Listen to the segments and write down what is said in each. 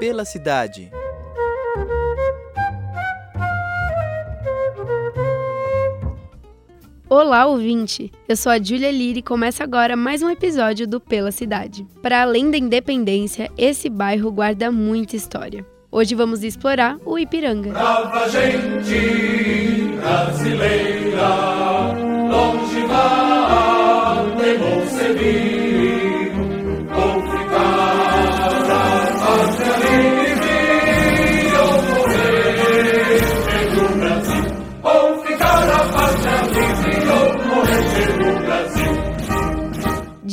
Pela cidade. Olá, ouvinte! Eu sou a Julia Lira e começa agora mais um episódio do Pela Cidade. Para além da independência, esse bairro guarda muita história. Hoje vamos explorar o Ipiranga. Brava gente brasileira,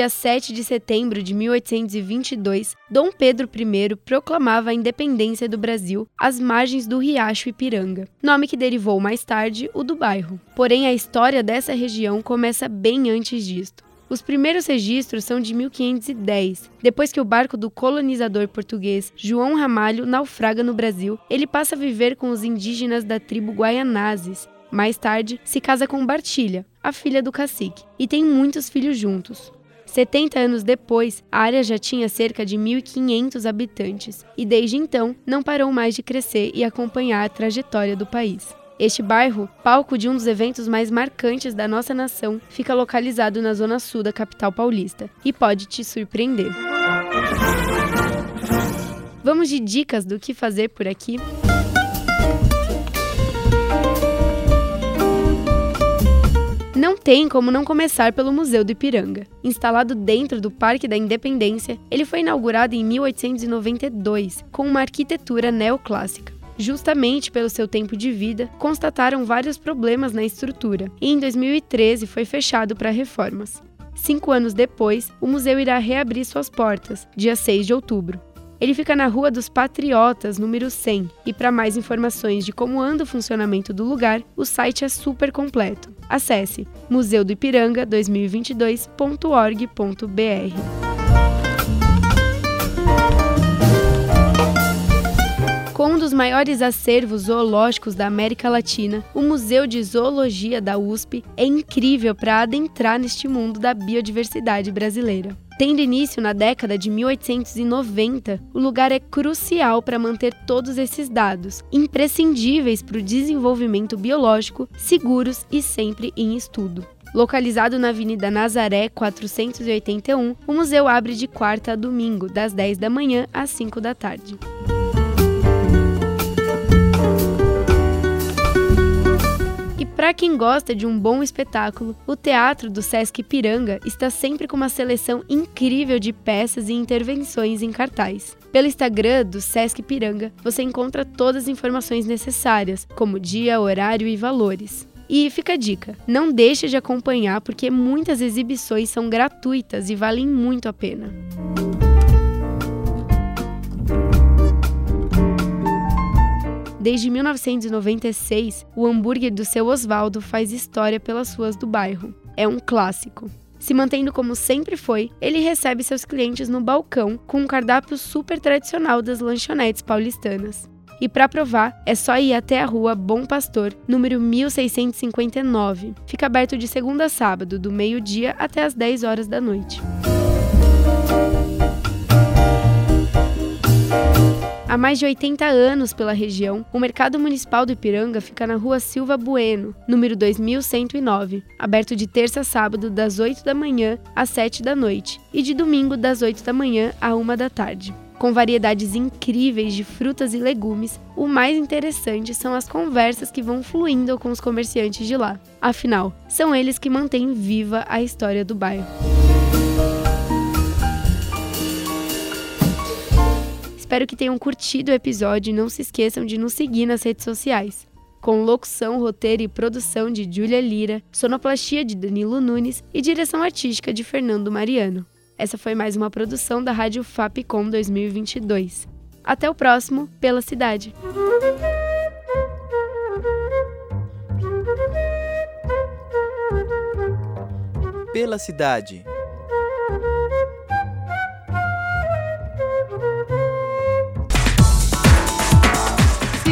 Dia 7 de setembro de 1822, Dom Pedro I proclamava a independência do Brasil às margens do Riacho Ipiranga, nome que derivou mais tarde o do bairro. Porém, a história dessa região começa bem antes disto. Os primeiros registros são de 1510. Depois que o barco do colonizador português João Ramalho naufraga no Brasil, ele passa a viver com os indígenas da tribo Guaianazes. Mais tarde, se casa com Bartilha, a filha do cacique, e tem muitos filhos juntos. 70 anos depois, a área já tinha cerca de 1.500 habitantes e desde então não parou mais de crescer e acompanhar a trajetória do país. Este bairro, palco de um dos eventos mais marcantes da nossa nação, fica localizado na zona sul da capital paulista e pode te surpreender. Vamos de dicas do que fazer por aqui? Não tem como não começar pelo Museu do Ipiranga. Instalado dentro do Parque da Independência, ele foi inaugurado em 1892, com uma arquitetura neoclássica. Justamente pelo seu tempo de vida, constataram vários problemas na estrutura e em 2013 foi fechado para reformas. Cinco anos depois, o museu irá reabrir suas portas, dia 6 de outubro. Ele fica na Rua dos Patriotas, número 100, e para mais informações de como anda o funcionamento do lugar, o site é super completo. Acesse museudoipiranga2022.org.br. dos maiores acervos zoológicos da América Latina, o Museu de Zoologia da USP é incrível para adentrar neste mundo da biodiversidade brasileira. Tendo início na década de 1890, o lugar é crucial para manter todos esses dados, imprescindíveis para o desenvolvimento biológico, seguros e sempre em estudo. Localizado na Avenida Nazaré 481, o museu abre de quarta a domingo, das 10 da manhã às 5 da tarde. Para quem gosta de um bom espetáculo, o Teatro do Sesc Piranga está sempre com uma seleção incrível de peças e intervenções em cartaz. Pelo Instagram do Sesc Piranga, você encontra todas as informações necessárias, como dia, horário e valores. E fica a dica: não deixe de acompanhar porque muitas exibições são gratuitas e valem muito a pena. Desde 1996, o hambúrguer do seu Osvaldo faz história pelas ruas do bairro. É um clássico. Se mantendo como sempre foi, ele recebe seus clientes no balcão com um cardápio super tradicional das lanchonetes paulistanas. E para provar, é só ir até a rua Bom Pastor, número 1659. Fica aberto de segunda a sábado, do meio-dia até as 10 horas da noite. Há mais de 80 anos pela região, o Mercado Municipal do Ipiranga fica na rua Silva Bueno, número 2109, aberto de terça a sábado das 8 da manhã às 7 da noite e de domingo das 8 da manhã à 1 da tarde. Com variedades incríveis de frutas e legumes, o mais interessante são as conversas que vão fluindo com os comerciantes de lá. Afinal, são eles que mantêm viva a história do bairro. Espero que tenham curtido o episódio e não se esqueçam de nos seguir nas redes sociais. Com locução, roteiro e produção de Júlia Lira, sonoplastia de Danilo Nunes e direção artística de Fernando Mariano. Essa foi mais uma produção da Rádio Fapcom 2022. Até o próximo Pela Cidade. Pela Cidade.